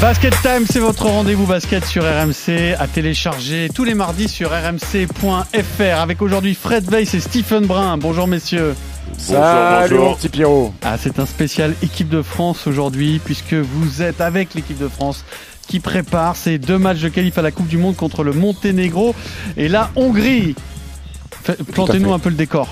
Basket Time, c'est votre rendez-vous basket sur RMC à télécharger tous les mardis sur rmc.fr avec aujourd'hui Fred Weiss et Stephen Brun. Bonjour messieurs. Salut mon petit Pierrot. Ah, c'est un spécial équipe de France aujourd'hui puisque vous êtes avec l'équipe de France qui prépare ces deux matchs de qualif à la Coupe du Monde contre le Monténégro et la Hongrie. Plantez-nous un peu le décor.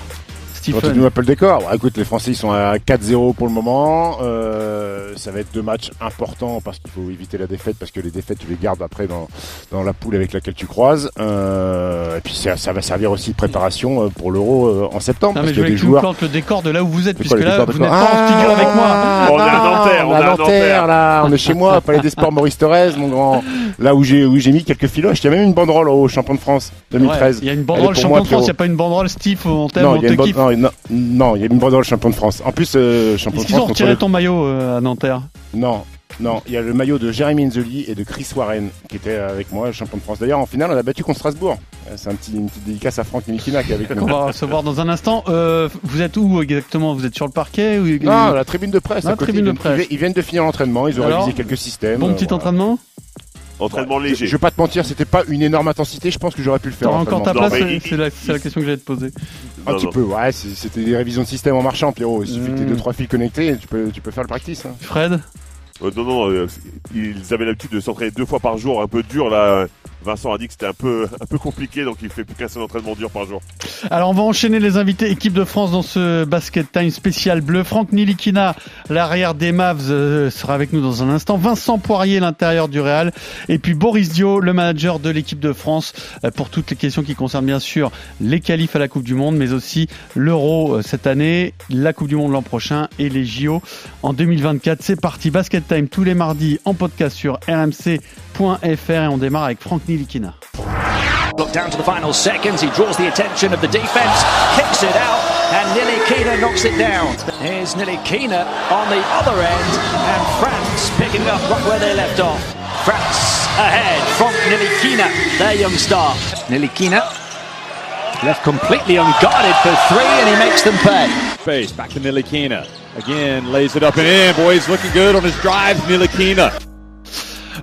Quand tu Stephen. nous un peu le décor. Écoute, les Français ils sont à 4-0 pour le moment. Euh, ça va être deux matchs importants parce qu'il faut éviter la défaite parce que les défaites tu les gardes après dans, dans la poule avec laquelle tu croises. Euh, et puis ça, ça va servir aussi de préparation euh, pour l'Euro en septembre Non parce je des que tu nous joueurs. plantes le décor de là où vous êtes puisque quoi, là vous n'êtes pas en studio avec moi. Ah, On est à non, Nanterre, on on est à Nanterre, là, on est chez moi, Palais des Sports Maurice Thorez, mon grand. Là où j'ai où j'ai mis quelques filoches, il y a même une banderole au champion de France Ouais, 2013. Il y a une banderole champion de France, il n'y a pas une banderole Steve, on t'aime, Non, on il y a te kiffe. Non, non, non, il y a une banderole champion de France. En plus, euh, champion de ont France contre retiré le- ton maillot euh, à Nanterre Non, non, il y a le maillot de Jérémy Nzeli et de Chris Warren qui était avec moi, champion de France. D'ailleurs, en finale, on a battu contre Strasbourg. Euh, C'est un petit, une petite dédicace à Franck Nilikina qui est avec On nous. va recevoir dans un instant. Euh, vous êtes où exactement? Vous êtes sur le parquet ou... Non, la tribune de presse. Ah, à côté. tribune de Ils viennent- presse. Ils viennent de finir l'entraînement, ils ont Alors, révisé quelques systèmes. Bon petit voilà. entraînement? Entraînement Je, léger. je vais pas te mentir, c'était pas une énorme intensité. Je pense que j'aurais pu le faire. Encore ta place mais C'est la, question que j'allais te poser. Un Non, petit non. peu, ouais. c'est- C'était des révisions de système en marchant, Pierrot. Il suffit que t'aies Mm. deux trois fils connectés, et tu peux, tu peux faire le practice. hein. Fred? Euh, non, non, euh, ils avaient l'habitude de s'entraîner deux fois par jour, un peu dur là. Vincent a dit que c'était un peu, un peu compliqué, donc il fait plus qu'un seul entraînement dur par jour. Alors on va enchaîner les invités équipe de France dans ce Basket Time spécial bleu. Franck Nilikina, l'arrière des Mavs, euh, sera avec nous dans un instant. Vincent Poirier, l'intérieur du Real. Et puis Boris Dio, le manager de l'équipe de France, euh, pour toutes les questions qui concernent bien sûr les qualifs à la Coupe du Monde, mais aussi l'Euro euh, cette année, la Coupe du Monde l'an prochain et les JO en 2024. C'est parti, Basket Time tous les mardis en podcast sur rmc.fr et on démarre avec Franck Nilikina. Look down to the final seconds. He draws the attention of the defense, kicks it out, and Nili Kina knocks it down. Here's Nili Kina on the other end, and France picking up right where they left off. France ahead from Nili Kina, their young star. Nili Kina left completely unguarded for three, and he makes them pay. Space back to Nilikina. Again, lays it up and in. Boys looking good on his drive. Nilikina.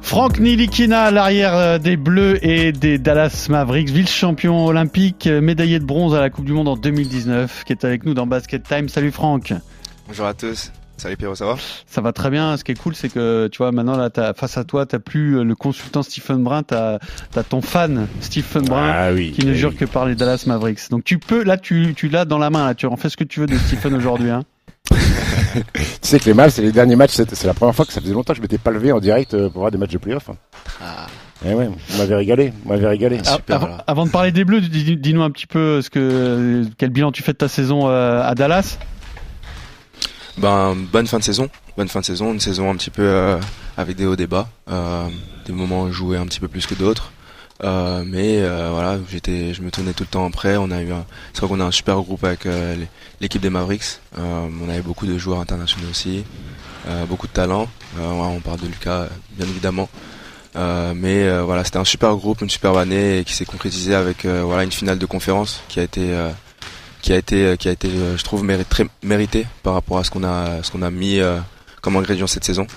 Franck Nilikina, l'arrière euh, des Bleus et des Dallas Mavericks, vice-champion olympique, euh, médaillé de bronze à la Coupe du Monde en 2019, qui est avec nous dans Basket Time. Salut Franck. Bonjour à tous. Salut Pierrot, ça va? Ça va très bien. Ce qui est cool, c'est que tu vois, maintenant là, t'as- face à toi, t'as plus euh, le consultant Stephen Brun, t'as as ton fan Stephen Brun. Ah oui. Qui ne jure oui. que par les Dallas Mavericks. Donc tu peux, là tu, tu l'as dans la main, là tu en fais ce que tu veux de Stephen aujourd'hui. Hein. Tu sais que les Mavs, c'est les derniers matchs. C'est la première fois que ça faisait longtemps que je m'étais pas levé en direct euh, pour voir des matchs de playoff. hein. Ah, Eh ouais, on m'avait régalé. On m'avait régalé. Ah, super, avant, de parler des Bleus, dis- dis-nous un petit peu ce que, quel bilan tu fais de ta saison euh, à Dallas? Ben, bonne fin de saison. Bonne fin de saison. Une saison un petit peu euh, avec des hauts, des bas. Euh, des moments joués un petit peu plus que d'autres. Euh, mais euh, voilà, j'étais, je me tenais tout le temps prêt. On a eu, un- c'est vrai qu'on a un super groupe avec euh, l'équipe des Mavericks. Euh, on avait beaucoup de joueurs internationaux aussi, euh, beaucoup de talent. Euh, on parle de Lucas, bien évidemment. Euh, mais euh, voilà, c'était un super groupe, une superbe année et qui s'est concrétisé avec euh, voilà une finale de conférence qui a été euh, qui a été qui a été je trouve méri- très mérité par rapport à ce qu'on a ce qu'on a mis euh, comme ingrédient cette saison.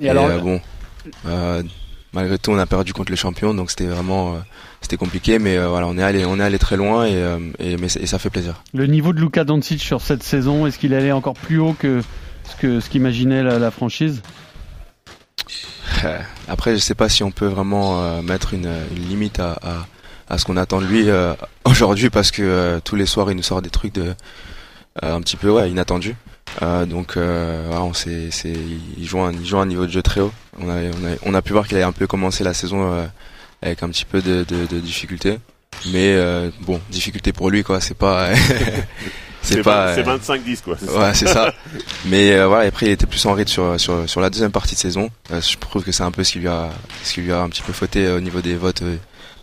Et alors, euh, bon, malgré tout, on a perdu contre les champions, donc c'était vraiment euh, c'était compliqué, mais euh, voilà, on est allé on est allé très loin et, euh, et mais c'est- et ça fait plaisir. le niveau de Luka Doncic sur cette saison, est-ce qu'il allait encore plus haut que ce que ce qu'imaginait la, la franchise? Après, je sais pas si on peut vraiment mettre une, une limite à, à, à ce qu'on attend de lui aujourd'hui parce que tous les soirs il nous sort des trucs de un petit peu ouais inattendus. Euh, donc euh, voilà, on sait, c'est il joue un, il joue un niveau de jeu très haut. On a on a, on a pu voir qu'il avait un peu commencé la saison euh, avec un petit peu de, de, de difficulté. Mais euh, bon, difficulté pour lui quoi, c'est pas c'est pas C'est euh, 25-10 quoi. c'est ça. Ouais, c'est ça. Mais euh, voilà, après il était plus en rythme sur sur sur la deuxième partie de saison. Euh, je trouve que c'est un peu ce qui lui a ce qui lui a un petit peu fauté euh, au niveau des votes euh,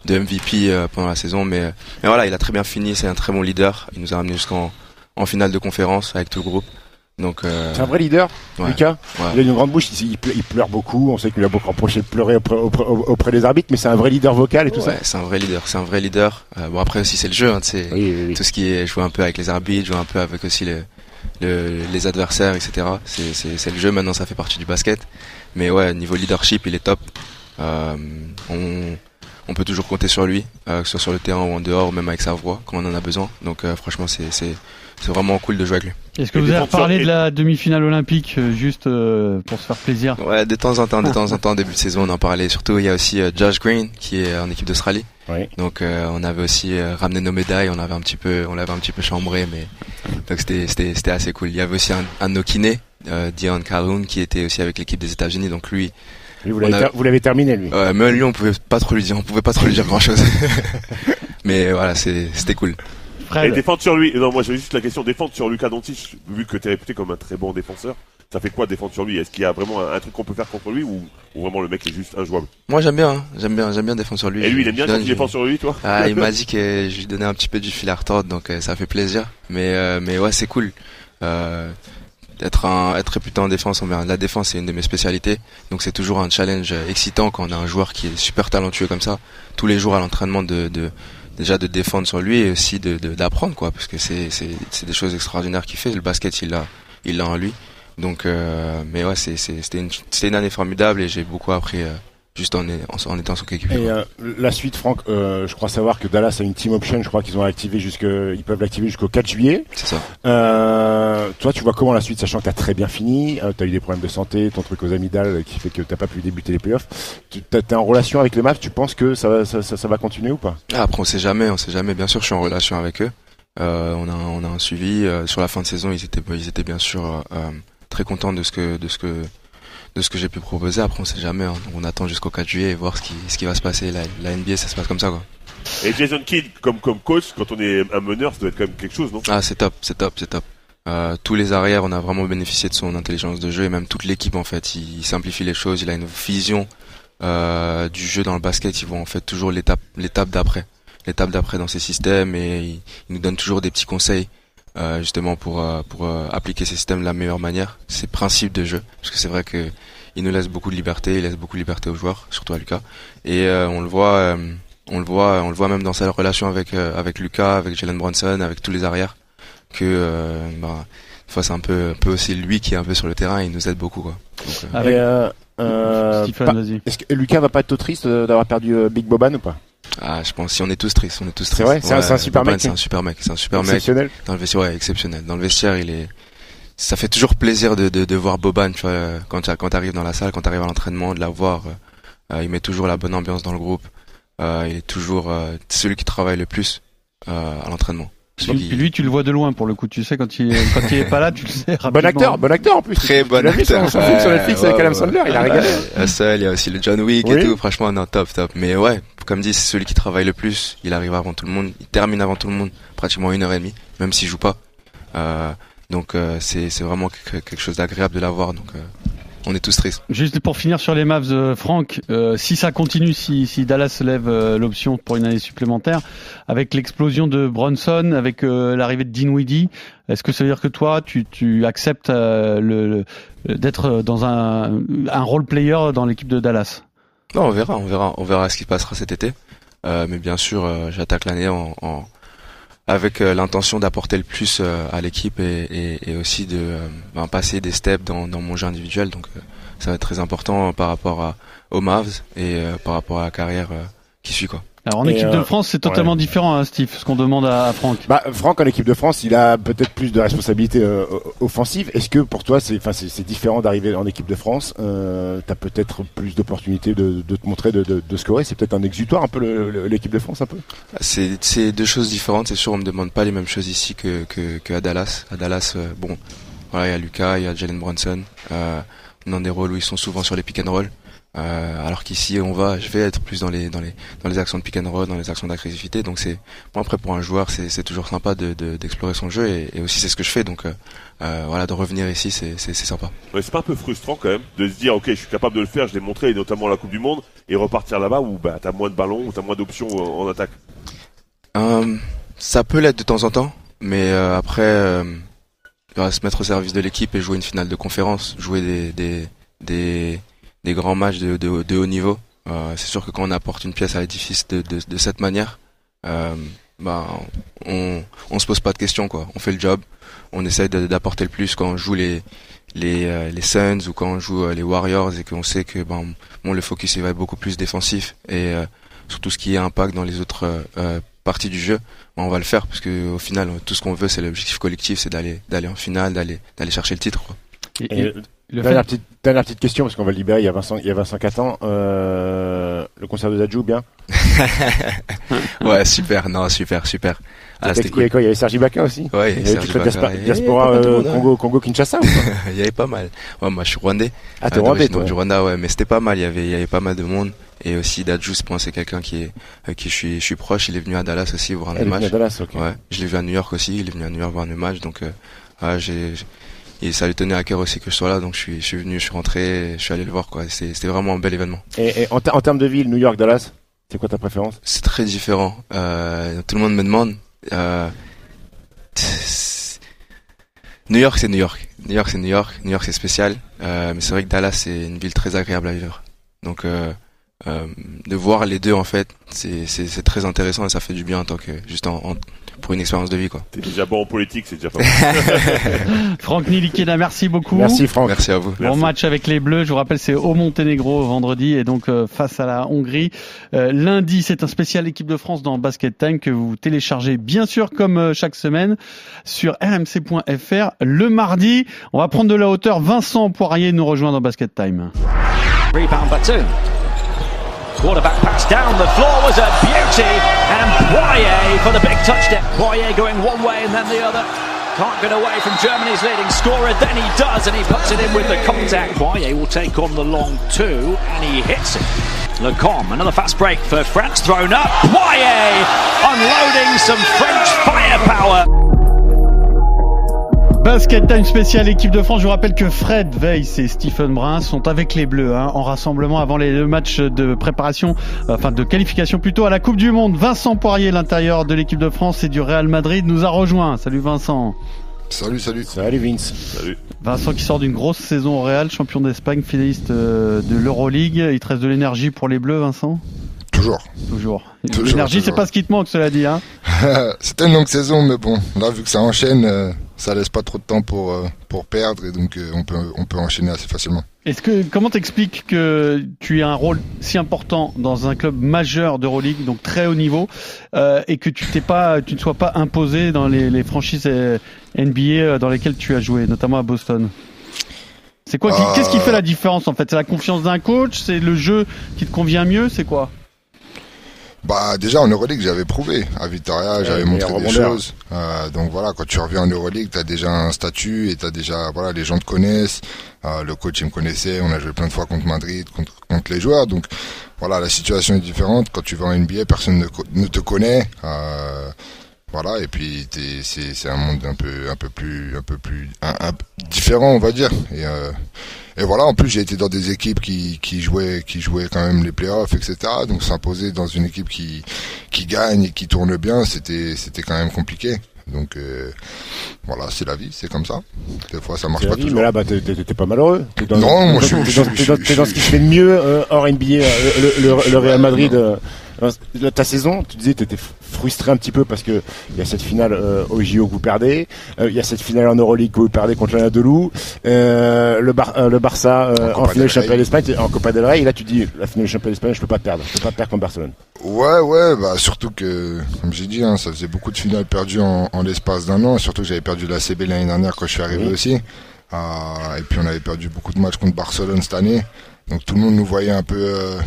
de MVP euh, pendant la saison, mais, mais voilà, il a très bien fini. C'est un très bon leader. Il nous a ramené jusqu'en en finale de conférence avec tout le groupe. Donc euh, C'est un vrai leader, ouais, Lucas. ouais. Il a une grande bouche, il, il pleure, beaucoup. On sait qu'il a beaucoup reproché de pleurer auprès, auprès- auprès des arbitres, mais c'est un vrai leader vocal et tout Ouais, c'est un vrai leader. C'est un vrai leader. Euh, bon après aussi c'est le jeu. Hein, ça. Oui, oui, oui. tout ce qui est jouer un peu avec les arbitres, jouer un peu avec aussi le, le- les adversaires, etc. C'est, c'est, c'est le jeu maintenant, ça fait partie du basket. Mais ouais, niveau leadership, il est top. Euh, on, on peut toujours compter sur lui, euh, que ce soit sur le terrain ou en dehors, ou même avec sa voix, quand on en a besoin. Donc euh, franchement, c'est, c'est, vraiment cool de jouer avec lui. Est-ce que Et vous avez défenseur- parlé et- de la demi-finale olympique euh, juste euh, pour se faire plaisir? Ouais, de temps en temps, de temps en temps, début de saison, on en parlait. Surtout, il y a aussi euh, Josh Green qui est en équipe d'Australie. Oui. Donc, euh, on avait aussi euh, ramené nos médailles. On avait un petit peu, on l'avait un petit peu chambré, mais donc c'était, c'était, c'était assez cool. Il y avait aussi un, un de nos kinés, euh, Dion Calhoun, qui était aussi avec l'équipe des États-Unis. Donc lui, Lui, vous l'avez ter- terminé, lui. euh, même lui, on pouvait pas trop lui dire, on pouvait pas trop lui dire grand chose. mais voilà, c'est, c'était cool. Et défendre sur lui. Non, moi j'ai juste la question défendre sur Lucas Doncic, vu que tu es réputé comme un très bon défenseur. Ça fait quoi défendre sur lui? Est-ce qu'il y a vraiment un, un truc qu'on peut faire contre lui ou, ou vraiment le mec est juste injouable? Moi, j'aime bien, hein. j'aime bien, j'aime bien défendre sur lui. Et lui, il Je- aime bien quand tu défends sur lui, toi? Ah, il m'a dit que je lui donnais un petit peu du fil à retordre, donc euh, ça fait plaisir. Mais euh, mais ouais, c'est cool. Euh, être un être réputé en défense, la défense c'est une de mes spécialités, donc c'est toujours un challenge euh, excitant quand on a un joueur qui est super talentueux comme ça. Tous les jours à l'entraînement de, de déjà de défendre sur lui et aussi de d'apprendre quoi, parce que c'est c'est c'est des choses extraordinaires qu'il fait. Le basket il l'a il l'a en lui. Donc euh, mais ouais, c'est c'est c'était une c'était une année formidable et j'ai beaucoup appris euh, juste en, en, en étant son coéquipier. Et euh, la suite, Franck, euh, je crois savoir que Dallas a une team option. Je crois qu'ils ont activé jusque, ils peuvent l'activer jusqu'au 4 juillet. C'est ça. Euh, toi, tu vois comment la suite, sachant que t'as très bien fini, t'as eu des problèmes de santé, ton truc aux amygdales qui fait que t'as pas pu débuter les playoffs. T'es en relation avec les Mavs. Tu penses que ça va, ça, ça, ça va continuer ou pas? Ah, après, on sait jamais, on sait jamais. Bien sûr, je suis en relation avec eux. On a, on a un suivi sur la fin de saison. Ils étaient, ils étaient bien sûr très contents de ce que, de ce que, de ce que j'ai pu proposer. Après, on sait jamais. hein. On attend jusqu'au 4 juillet et voir ce qui, ce qui va se passer. La, la NBA, ça se passe comme ça, quoi. Et Jason Kidd, comme, comme coach, quand on est un meneur, ça doit être quand même quelque chose, non? Ah, c'est top, c'est top, c'est top. Euh, tous les arrières, on a vraiment bénéficié de son intelligence de jeu et même toute l'équipe en fait. Il, il simplifie les choses, il a une vision euh, du jeu dans le basket. Ils vont en fait toujours l'étape, l'étape d'après, l'étape d'après dans ses systèmes et il, il nous donne toujours des petits conseils euh, justement pour euh, pour euh, appliquer ces systèmes de la meilleure manière, ses principes de jeu. Parce que c'est vrai que il nous laisse beaucoup de liberté, il laisse beaucoup de liberté aux joueurs, surtout à Lucas. Et euh, on le voit, euh, on le voit, on le voit même dans sa relation avec euh, avec Lucas, avec Jalen Brunson, avec tous les arrières que euh, bah, des fois c'est un peu, un peu aussi lui qui est un peu sur le terrain et il nous aide beaucoup quoi. Donc, euh, Avec- Et, euh, euh, Stephen, pas- vas-y. Est-ce que Lucas va pas être triste d'avoir perdu Big Boban ou pas? Ah, je pense si on est tous tristes, on est tous tristes. C'est vrai C'est un- super mec, C'est un super mec, c'est un super mec. Exceptionnel. Dans le vestiaire, ouais, exceptionnel. Dans le vestiaire, il est. Ça fait toujours plaisir de, de, de voir Boban, tu vois, quand tu quand t'arrives dans la salle, quand t'arrives à l'entraînement, de la voir. euh, euh, il met toujours la bonne ambiance dans le groupe. Euh, il est toujours euh, celui qui travaille le plus à l'entraînement. Puis lui, tu le vois de loin pour le coup. Tu sais quand il est, quand il est pas là, tu le sais rapidement. Bon acteur, bon acteur en plus. Très bon acteur. son film sur Netflix Ouais, avec ouais, Adam ouais. Sandler, il a régalé. Il y a aussi le John Wick Oui. et tout. Franchement, non, top, top. Mais ouais, comme dit, c'est celui qui travaille le plus. Il arrive avant tout le monde. Il termine avant tout le monde, pratiquement une heure et demie, même s'il joue pas. Euh, donc euh, c'est c'est vraiment quelque, quelque chose d'agréable de l'avoir. Donc euh, on est tous tristes. Juste pour finir sur les Mavs, euh, Franck, euh, si ça continue, si, si Dallas lève euh, l'option pour une année supplémentaire, avec l'explosion de Bronson, avec l'arrivée de Dinwiddie, est-ce que ça veut dire que toi, tu, tu acceptes le, le- d'être dans un, un role player dans l'équipe de Dallas? Non, on verra, on verra, on verra ce qui se passera cet été. Mais bien sûr, j'attaque l'année en, en- avec euh, l'intention d'apporter le plus euh, à l'équipe et, aussi de euh, ben, passer des steps dans, mon jeu individuel. Donc ça va être très important par rapport à, aux Mavs et par rapport à la carrière qui suit quoi. Alors en Et, équipe euh, de France, c'est totalement différent, hein, Steve, ce qu'on demande à, à Franck. Bah, Franck en équipe de France, il a peut-être plus de responsabilités euh, offensives. Est-ce que pour toi, c'est, enfin, c'est, différent d'arriver en équipe de France euh, T'as peut-être plus d'opportunités de, de te montrer, de, de, de scorer? C'est peut-être un exutoire un peu le- le- l'équipe de France un peu? C'est c'est deux choses différentes. C'est sûr, on me demande pas les mêmes choses ici que que, que à Dallas. À Dallas, euh, bon, voilà, il y a Lucas, il y a Jalen Brunson. Euh, on a des rôles où ils sont souvent sur les pick and roll. Euh, alors qu'ici, on va, je vais être plus dans les dans les dans les actions de pick and roll, dans les actions d'agressivité. Donc c'est bon après pour un joueur, c'est c'est toujours sympa de d'explorer son jeu et, et aussi c'est ce que je fais. Donc euh, euh voilà, de revenir ici, c'est c'est c'est sympa. Ouais, c'est pas un peu frustrant quand même de se dire ok, je suis capable de le faire, je l'ai montré, et notamment la Coupe du Monde, et repartir là-bas où bah t'as moins de ballons, où t'as moins d'options en, attaque. Euh, ça peut l'être de temps en temps, mais euh, après se mettre au service de l'équipe et jouer une finale de conférence, jouer des des des des grands matchs de, de, de haut niveau. Euh, c'est sûr que quand on apporte une pièce à l'édifice de, de, de, cette manière, euh, bah, on, on se pose pas de questions quoi. On fait le job, on essaye d'apporter le plus quand on joue les les, euh, les Suns ou quand on joue euh, les Warriors et qu'on sait que bon, bon le focus il va être beaucoup plus défensif et euh, sur tout ce qui est impact dans les autres parties du jeu, bah, on va le faire parce que au final tout ce qu'on veut c'est l'objectif collectif, c'est d'aller d'aller en finale, d'aller d'aller chercher le titre. Quoi. Et, dernière, petite, dernière petite question, parce qu'on va le libérer, il y a Vincent, il y a Vincent Catan. Euh, le concert de Zadjou, bien Ouais, super, non, super, super. Ah, c'était cool. Il y avait Sergi Baca aussi Ouais, il y avait Sergi Diaspora euh, hein. Congo, Congo Kinshasa Il y avait pas mal. Ouais, moi je suis rwandais. Ah, t'es rwandais toi du Rwanda, ouais, mais c'était pas mal, il y avait, il y avait pas mal de monde. Et aussi Dadju, c'est quelqu'un qui est, qui je suis, je suis proche, il est venu à Dallas aussi voir un match. à Dallas, ok. Ouais, je l'ai vu à New York aussi, il est venu à New York voir un match, donc, euh, ouais, j'ai, et ça lui tenait à cœur aussi que je sois là donc je suis je suis venu je suis rentré je suis allé le voir quoi. C'était vraiment un bel événement. Et, en, termes de ville New York Dallas c'est quoi ta préférence? C'est très différent. Euh, tout le monde me demande euh, New York c'est New York. New York c'est New York. New York c'est spécial. Euh, mais c'est vrai que Dallas c'est une ville très agréable à vivre. Donc de voir les deux en fait c'est c'est très intéressant et ça fait du bien en tant que juste en, en pour une expérience de vie quoi. T'es déjà bon en politique, c'est déjà pas mal. Franck Nilikina, merci beaucoup. Merci Franck. Merci à vous. Bon match avec les Bleus, je vous rappelle c'est au Monténégro vendredi et donc euh, face à la Hongrie. Euh, lundi, c'est un spécial équipe de France dans Basket Time que vous téléchargez bien sûr comme euh, chaque semaine sur rmc.fr. Le mardi, on va prendre de la hauteur. Vincent Poirier nous rejoint dans Basket Time. Rebound Quarterback pass down the floor was a beauty, and Poirier for the big touchdown. Poirier going one way and then the other. Can't get away from Germany's leading scorer. Then he does, and he puts it in with the contact. Poirier will take on the long two, and he hits it. Lecom, another fast break for France thrown up. Poirier unloading some French firepower. Basket Time spécial équipe de France. Je vous rappelle que Fred Weiss et Stephen Brun sont avec les Bleus hein, en rassemblement avant les deux matchs de préparation, enfin de qualification plutôt à la Coupe du Monde. Vincent Poirier, l'intérieur de l'équipe de France et du Real Madrid, nous a rejoint. Salut Vincent. Salut, salut. Salut Vince. Salut. Vincent qui sort d'une grosse saison au Real, champion d'Espagne, finaliste euh, de l'Euroleague. Il te reste de l'énergie pour les Bleus, Vincent? Toujours. Toujours. L'énergie, c'est pas ce qui te manque, cela dit. Hein C'était une longue saison, mais bon, là, vu que ça enchaîne, euh, ça laisse pas trop de temps pour, euh, pour perdre, et donc euh, on, peut, on peut enchaîner assez facilement. Est-ce que comment t'expliques que tu aies un rôle si important dans un club majeur d'Euroleague, donc très haut niveau, et que tu t'es pas, tu ne sois pas imposé dans les, les franchises NBA dans lesquelles tu as joué, notamment à Boston? C'est quoi Qu'est-ce qui fait la différence en fait? C'est la confiance d'un coach? C'est le jeu qui te convient mieux? C'est quoi? Bah déjà en Euroleague j'avais prouvé à Vitoria, j'avais montré des choses. Euh, donc voilà, quand tu reviens en Euroleague, tu as déjà un statut et tu déjà voilà, les gens te connaissent. Euh, le coach il me connaissait, on a joué plein de fois contre Madrid, contre, contre les joueurs. Donc voilà, la situation est différente. Quand tu vas en NBA, personne ne, ne te connaît. Euh, voilà, et puis c'est un monde un peu un peu plus un peu plus un, différent, on va dire. Et euh, et voilà, en plus j'ai été dans des équipes qui, qui jouaient qui jouaient quand même les playoffs, etc. Donc s'imposer dans une équipe qui qui gagne et qui tourne bien, c'était c'était quand même compliqué. Donc euh, voilà, c'est la vie, c'est comme ça. Des fois, ça marche pas toujours. Mais là, bah, t'es pas malheureux. Dans, non, moi, je suis dans, dans, ce qui se fait de mieux euh, hors NBA, euh, le, le, le, Real Madrid. Euh, ta saison, tu disais, tu étais frustré un petit peu parce que il y a cette finale euh, au JO que vous perdez, il y a cette finale en Euroleague que vous perdez contre l'Anadolu, euh, le, Bar le Barça en, finale championnat d'Espagne, en Copa del Rey, et là tu dis, la finale championnat d'Espagne, je peux pas perdre, je peux pas perdre contre Barcelone. Ouais, ouais, bah surtout que, comme j'ai dit, hein, ça faisait beaucoup de finales perdues en, en l'espace d'un an, surtout que j'avais perdu la CB l'année dernière quand je suis arrivé aussi. Euh, et puis on avait perdu beaucoup de matchs contre Barcelone cette année. Donc tout le monde nous voyait un peu euh,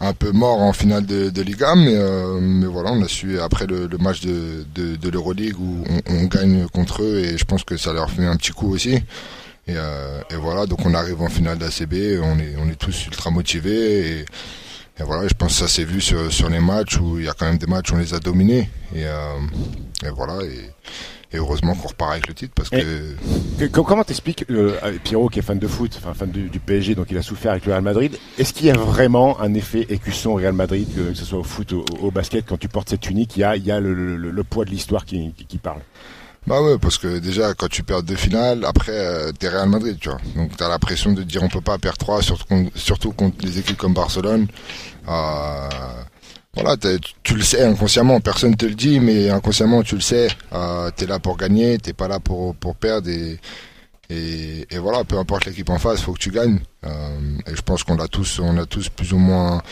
un peu mort en finale de, de Liga, mais, euh, mais voilà, on a su après le, match de, de, l'Euroleague où on, gagne contre eux et je pense que ça leur fait un petit coup aussi. Et, et, voilà, donc on arrive en finale d'ACB, on est, on est tous ultra motivés. Et, voilà, je pense que ça s'est vu sur, sur, les matchs où il y a quand même des matchs où on les a dominés. Et, et voilà. Et heureusement qu'on repart avec le titre parce que. comment t'expliques euh, Pierrot qui est fan de foot, enfin fan du, PSG, donc il a souffert avec le Real Madrid. Est-ce qu'il y a vraiment un effet écusson au Real Madrid, que, ce soit au foot ou au, basket, quand tu portes cette tunique, il y a, il y a le, le, poids de l'histoire qui, qui, parle? Bah ouais, parce que déjà quand tu perds deux finales, après euh, t'es Real Madrid, tu vois. Donc t'as la pression de dire on peut pas perdre trois, surtout, surtout contre des équipes comme Barcelone. Euh, voilà, tu le sais inconsciemment, personne te le dit, mais inconsciemment tu le sais. Euh, t'es là pour gagner, t'es pas là pour pour perdre et et, voilà, peu importe l'équipe en face, faut que tu gagnes. Euh, et je pense qu'on a tous, on a tous plus ou moins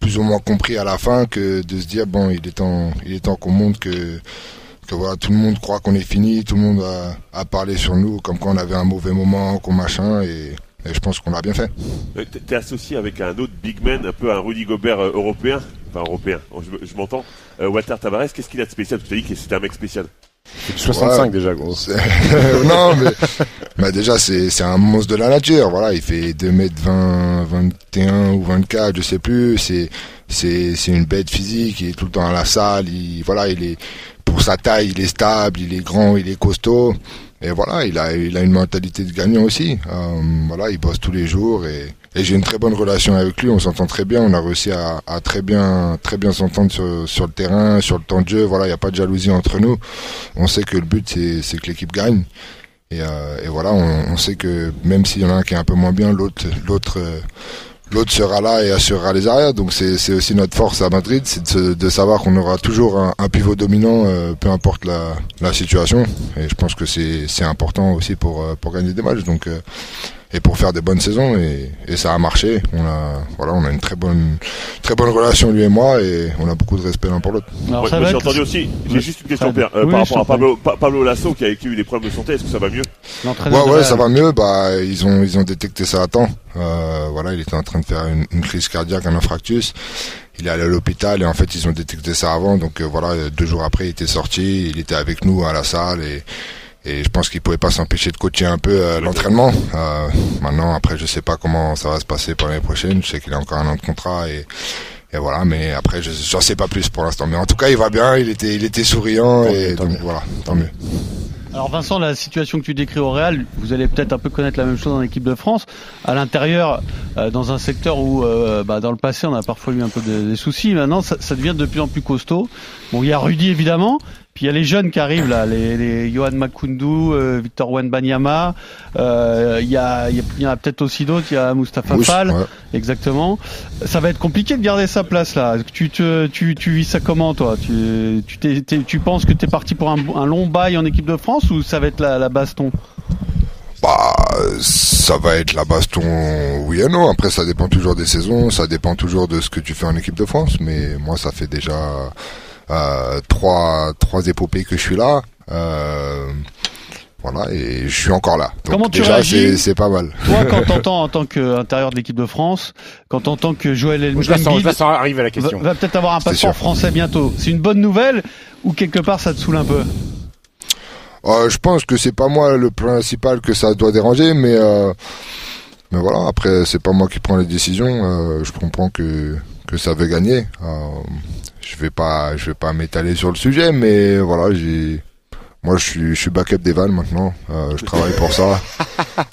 plus ou moins compris à la fin que de se dire bon, il est temps, il est temps qu'on montre que que voilà, tout le monde croit qu'on est fini, tout le monde a, a parlé sur nous comme quand on avait un mauvais moment, qu'on machin et et je pense qu'on l'a bien fait. Euh, t'es associé avec un autre big man, un peu un Rudy Gobert euh, européen, enfin européen, je, m'entends. Euh, Walter Tavares, qu'est-ce qu'il a de spécial? Tu as dit que c'était un mec spécial. C'est 65 déjà, gros. non, mais, mais déjà c'est un monstre de la nature. Voilà, il fait 2 mètres 20, 21 ou 24, je sais plus. C'est c'est c'est une bête physique. Il est tout le temps à la salle. Il voilà, il est pour sa taille, il est stable, il est grand, il est costaud. Et voilà, il a, il a une mentalité de gagnant aussi. Euh, voilà, il bosse tous les jours et, et j'ai une très bonne relation avec lui. On s'entend très bien. On a réussi à, à très bien, très bien s'entendre sur, sur, le terrain, sur le temps de jeu. Voilà, il n'y a pas de jalousie entre nous. On sait que le but c'est que l'équipe gagne. Et, euh, et voilà, on, on, sait que même s'il y en a un qui est un peu moins bien, l'autre, l'autre. Euh, l'autre sera là et assurera les arrières. Donc c'est aussi notre force à Madrid, c'est de, savoir qu'on aura toujours un, un pivot dominant, euh, peu importe la, la, situation. Et je pense que c'est important aussi pour, euh, pour gagner des matchs. Donc euh, et pour faire des bonnes saisons et, et, ça a marché. On a voilà, on a une très bonne très bonne relation lui et moi et on a beaucoup de respect l'un pour l'autre. j'ai entendu aussi. J'ai juste une question Père, par rapport à Pablo, Pablo Lasso qui a, eu des problèmes de santé. Est-ce que ça va mieux? Ouais ouais, ça va mieux. Bah ils ont ils ont détecté ça à temps. Euh, voilà, il était en train de faire une, une crise cardiaque, un infarctus. Il est allé à l'hôpital et en fait ils ont détecté ça avant. Donc euh, voilà, deux jours après il était sorti, il était avec nous à la salle et et je pense qu'il pouvait pas s'empêcher de coacher un peu euh, l'entraînement. Euh, maintenant, après, je sais pas comment ça va se passer pour l'année prochaine. Je sais qu'il a encore un an de contrat et, et voilà. Mais après, je j'en sais pas plus pour l'instant. Mais en tout cas, il va bien. Il était, il était souriant et donc voilà, tant mieux. Alors Vincent, la situation que tu décris au Real, vous allez peut-être un peu connaître la même chose dans l'équipe de France. À l'intérieur, euh, dans un secteur où, euh, bah, dans le passé, on a parfois eu un peu des soucis. Maintenant, ça, ça, devient de plus en plus costaud. Bon, il y a Rudy évidemment, puis il y a les jeunes qui arrivent là, les, les Johan Makundu, euh, Victor Wenbanyama. Euh, il y a, y a, peut-être aussi d'autres. Il y a Mustapha Fall, exactement. Ça va être compliqué de garder sa place là. Tu, te, tu, tu vis ça comment toi? Tu, tu, tu penses que tu es parti pour un, un, long bail en équipe de France ou ça va être la, la baston? Bah, ça va être la baston, oui et non. Après, ça dépend toujours des saisons, ça dépend toujours de ce que tu fais en équipe de France. Mais moi, ça fait déjà trois trois épopées que je suis là. Euh, voilà, et je suis encore là. Donc Comment tu déjà, réagis C'est pas mal. Toi, quand t'entends en tant qu'intérieur de l'équipe de France, quand t'entends que Joël Embiid arrive à la question. va, peut-être avoir un passeport français bientôt. C'est une bonne nouvelle ou quelque part ça te saoule un peu? Euh, Je pense que c'est pas moi le principal que ça doit déranger, mais euh, mais voilà. Après, c'est pas moi qui prends les décisions. Euh, je comprends que que ça veut gagner. Je vais pas, je vais pas m'étaler sur le sujet, mais voilà, j'ai, moi je suis, je suis backup d'Evan maintenant. Euh, je travaille pour ça.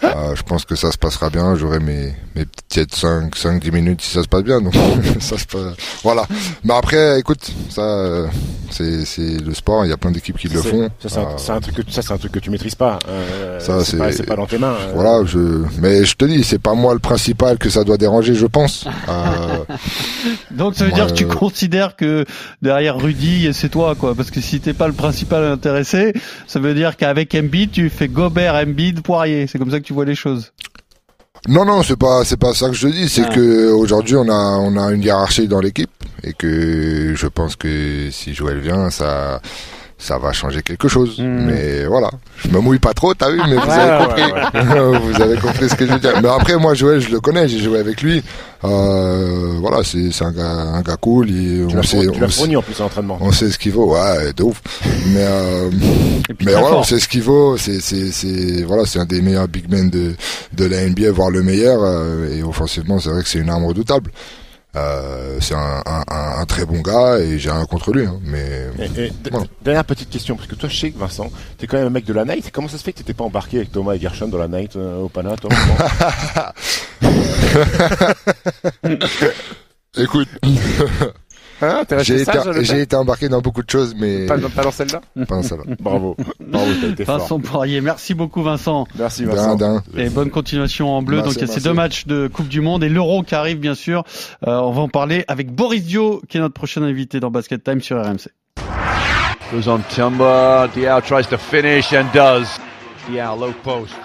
Euh, je pense que ça se passera bien. J'aurai mes, mes petites 5, 5, 10 minutes si ça se passe bien. Donc ça se passe. Voilà. Mais après, écoute, ça, euh, c'est, c'est le sport. Il y a plein d'équipes qui le font. Ça, c'est un, euh, un, truc que, ça, c'est un truc que tu maîtrises pas. Euh, ça, c'est, pas, c'est pas dans tes mains. Voilà. Je, mais je te dis, c'est pas moi le principal que ça doit déranger, je pense. donc ça veut dire que tu considères que derrière Rudy, c'est toi, quoi. Parce que si t'es pas le principal intéressé, ça veut dire qu'avec Embiid, tu fais Gobert, Embiid, Poirier. C'est comme ça que tu vois les choses. Non, non, c'est pas, c'est pas ça que je dis. C'est ah. que aujourd'hui, on a, on a une hiérarchie dans l'équipe et que je pense que si Joël vient, ça, ça va changer quelque chose. Hmm. Mais voilà, je me mouille pas trop, t'as vu, mais vous avez compris. vous avez compris ce que je veux dire. Mais après, moi, Joël, je le connais, j'ai joué avec lui. Euh, voilà, c'est un gars un gars cool. on sait, on fourni en plus. On sait ce qu'il vaut, ouais, de ouf. mais euh, mais voilà, on sait ce qu'il vaut. C'est c'est c'est voilà, c'est un des meilleurs big men de de la NBA, voire le meilleur. Euh, et offensivement, c'est vrai que c'est une arme redoutable. Euh, c'est un, un, un, très bon gars et j'ai rien contre lui. Hein, mais dernière petite question parce que toi, je sais que Vincent, t'es quand même un mec de la night. Comment ça se fait que t'étais pas embarqué avec Thomas et Gershon dans la night euh, au Pana toi, Écoute. Hein, j'ai été, été, embarqué dans beaucoup de choses, mais pas, dans celle-là. Pas dans celle-là. Bravo, bravo, t'as été Vincent fort. Poirier, merci beaucoup Vincent. Merci Vincent. Et bonne continuation en bleu. Donc il y a ces deux matchs de Coupe du Monde et l'Euro qui arrive bien sûr. Euh, on va en parler avec Boris Dio, qui est notre prochain invité dans Basket Time sur RMC. Goes on Tumba, Diao tries to finish and does. Diao low post.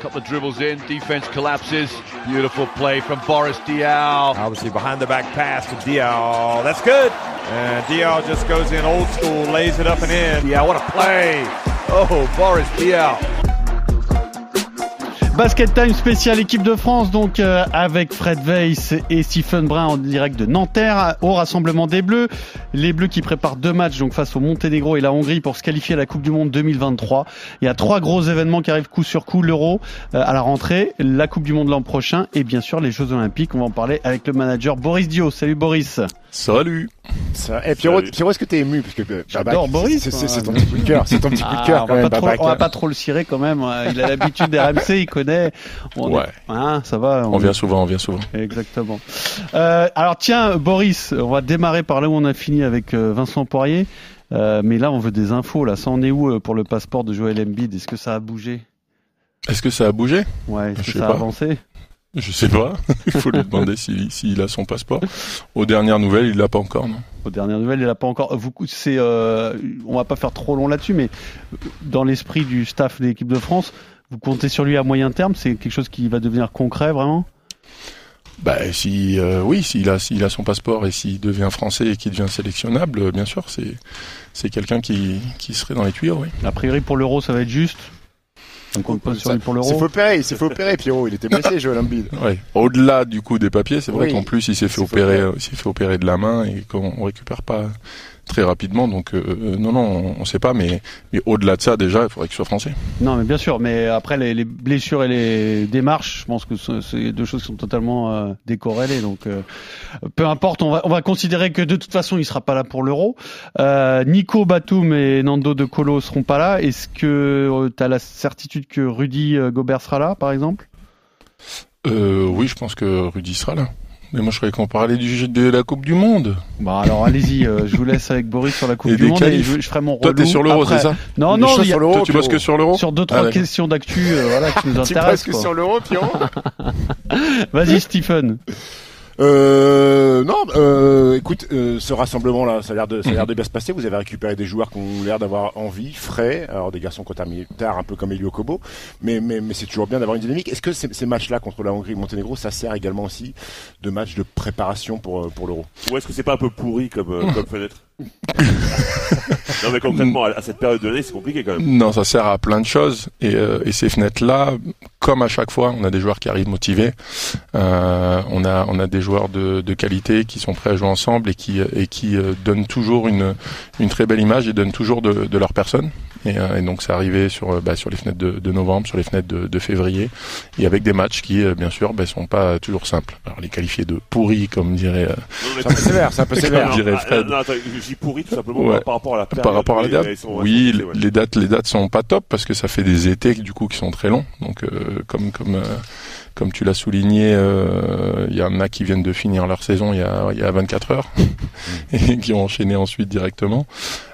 Couple of dribbles in, defense collapses. Beautiful play from Boris Diaw. Obviously behind the back pass to Diaw. That's good. And Diaw just goes in old school, lays it up and in. Yeah, what a play. Oh, Boris Diaw. Basket Time spécial équipe de France, donc euh, avec Fred Weiss et Stephen Brun en direct de Nanterre au rassemblement des Bleus. Les Bleus qui préparent deux matchs donc face au Monténégro et la Hongrie pour se qualifier à la Coupe du Monde 2023. Il y a trois gros événements qui arrivent coup sur coup l'Euro euh, à la rentrée, la Coupe du Monde l'an prochain et bien sûr les Jeux Olympiques. On va en parler avec le manager Boris Dio. Salut Boris. Salut. Ça... Et eh, Pierrot, Pierrot est-ce que t'es ému? Parce que euh, J'adore Boris. C'est ton petit coup de cœur. C'est ton petit coup de cœur. Ah, on, va pas trop, va pas trop le cirer quand même. Il a l'habitude des RMC, il connaît. On ouais. Hein, ça va. On... vient souvent, on vient souvent. Exactement. Euh, alors tiens, Boris, on va démarrer par là où on a fini avec euh, Vincent Poirier. Euh, mais là, on veut des infos. Là, ça en est où euh, pour le passeport de Joël Embiid? Est-ce que ça a bougé? Est-ce que ça a bougé? Ouais. Est-ce que ça a avancé? Je sais pas. il faut lui demander s'il a son passeport. Aux dernières nouvelles, il l'a pas encore, non Aux dernières nouvelles, il l'a pas encore. Vous, c'est, euh, on va pas faire trop long là-dessus, mais dans l'esprit du staff de l'équipe de France, vous comptez sur lui à moyen terme? C'est quelque chose qui va devenir concret, vraiment? Bah, si euh, oui, s'il a s'il a son passeport et s'il devient français et qu'il devient sélectionnable, bien sûr, c'est c'est quelqu'un qui qui serait dans les tuyaux, oui. A priori pour l'Euro, ça va être juste. On compte pas sur lui pour l'euro. S'est fait opérer, il s'est fait opérer, Pierrot. Il était blessé, Joel Embiid. Ouais. Au-delà du coup des papiers, c'est vrai qu'en plus il s'est fait opérer, il s'est fait opérer de la main et qu'on récupère pas très rapidement. Donc euh, euh, non, non, on ne sait pas. Mais, mais au-delà de ça, déjà, il faudrait qu'il soit français. Non, mais bien sûr. Mais après, les, les blessures et les démarches, je pense que c'est deux choses qui sont totalement euh, décorrélées. Donc peu importe, on va, on va considérer que de toute façon, il sera pas là pour l'Euro. Nico Batum et Nando De Colo seront pas là. Est-ce que tu as la certitude que Rudy Gobert sera là, par exemple? Oui, je pense que Rudy sera là. Mais moi, je croyais qu'on parlait du de la Coupe du Monde. Bah alors, allez-y. Euh, je vous laisse avec Boris sur la Coupe du Monde et je, ferai mon rôle. Toi, t'es sur l'euro, c'est ça Non, non. sur l'euro. tu bosses que sur l'euro Sur deux trois ah, questions d'actu, euh, voilà, qui nous intéressent. Tu que sur l'euro, Pierrot Vas-y, Stephen. Euh, non, euh, écoute, euh, ce rassemblement-là, ça a l'air de, ça a l'air de bien se passer. Vous avez récupéré des joueurs qui ont l'air d'avoir envie, frais. Alors des garçons contaminés tard, un peu comme Elio Kobo, mais mais, mais c'est toujours bien d'avoir une dynamique. Est-ce que ces, ces matchs-là contre la Hongrie, Monténégro, ça sert également aussi de match de préparation pour euh, pour l'Euro? Ou est-ce que c'est pas un peu pourri comme euh, comme fenêtre? Non mais concrètement à cette période de l'année c'est compliqué quand même. Non ça sert à plein de choses. Et, euh, ces fenêtres là comme à chaque fois on a des joueurs qui arrivent motivés, euh, on a des joueurs de, qualité qui sont prêts à jouer ensemble et qui euh, donnent toujours une très belle image et donnent toujours de leur personne et, euh, et, donc c'est arrivé sur euh, bah, sur les fenêtres de, de, novembre, sur les fenêtres de, de, février, et avec des matchs qui euh, bien sûr bah, sont pas toujours simples. Alors les qualifier de pourris comme dirait. c'est un peu sévère, c'est un peu sévère. dirait Fred. Non, attends, j'ai pourri tout simplement ouais. par rapport à la période, Par rapport à la date. Oui, les dates les dates sont pas top parce que ça fait des étés du coup qui sont très longs. Donc comme comme comme tu l'as souligné, il euh, y en a qui viennent de finir leur saison il y a, y a 24 heures et qui ont enchaîné ensuite directement.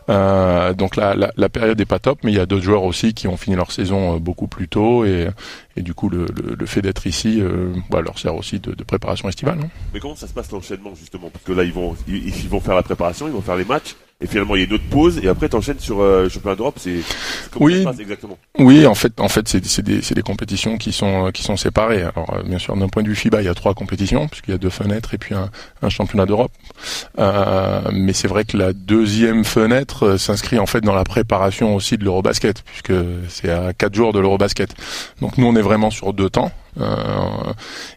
Euh, donc la, la, période n'est pas top, mais il y a d'autres joueurs aussi qui ont fini leur saison euh, beaucoup plus tôt et, et du coup le, le, le fait d'être ici euh, bah, leur sert aussi de, de préparation estivale. Hein. Mais comment ça se passe l'enchaînement justement? Parce que là ils vont ils, ils, vont faire la préparation, ils vont faire les matchs et finalement il y a une autre pause et après tu enchaînes sur euh, le championnat d'Europe c'est comment oui, ça se passe exactement? Oui en fait en fait c'est des, des compétitions qui sont qui sont séparées alors euh, bien sûr d'un point de vue FIBA il y a trois compétitions puisqu'il y a deux fenêtres et puis un, un championnat d'Europe euh, mais c'est vrai que la deuxième fenêtre fenêtre s'inscrit en fait dans la préparation aussi de l'Eurobasket, puisque c'est à quatre jours de l'Eurobasket. Donc nous, on est vraiment sur deux temps. Euh,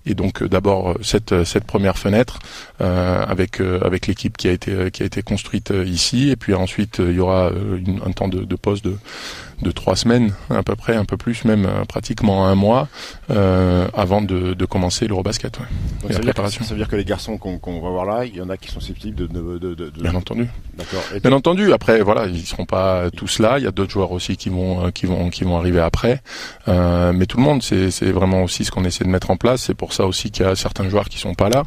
et donc d'abord cette cette première fenêtre euh, avec avec l'équipe qui a été qui a été construite ici, et puis ensuite il y aura un temps de, de pause de de trois semaines à peu près, un peu plus même, pratiquement un mois avant de, de commencer l'Eurobasket. Ouais. Donc ça, veut préparation. ça veut dire que les garçons qu'on va voir là, il y en a qui sont susceptibles de, de, de, de... Bien entendu. D'accord. Bien entendu. Après, voilà, ils seront pas tous là. Il y a d'autres joueurs aussi qui vont qui vont qui vont arriver après. Euh, mais tout le monde, c'est c'est vraiment aussi ce qu'on essaie de mettre en place. C'est pour ça aussi qu'il y a certains joueurs qui sont pas là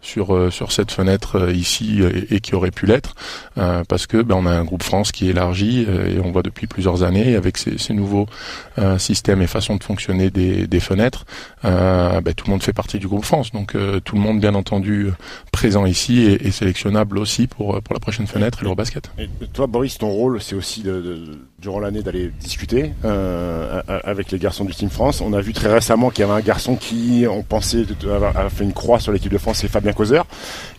sur euh, sur cette fenêtre euh, ici et, qui auraient pu l'être euh, parce que ben on a un groupe France qui est élargi et on voit depuis plusieurs années avec ces, ces nouveaux systèmes et façons de fonctionner des, des fenêtres, ben, tout le monde fait partie du groupe France. Donc tout le monde bien entendu présent ici et, et sélectionnable aussi pour pour la prochaine fenêtre et, et le basket. Et toi Boris, ton rôle c'est aussi de, de, durant l'année d'aller discuter avec les garçons du Team France. On a vu très récemment qu'il y avait un garçon qui on pensait avoir fait une croix sur l'équipe de France, c'est Fabien causeur.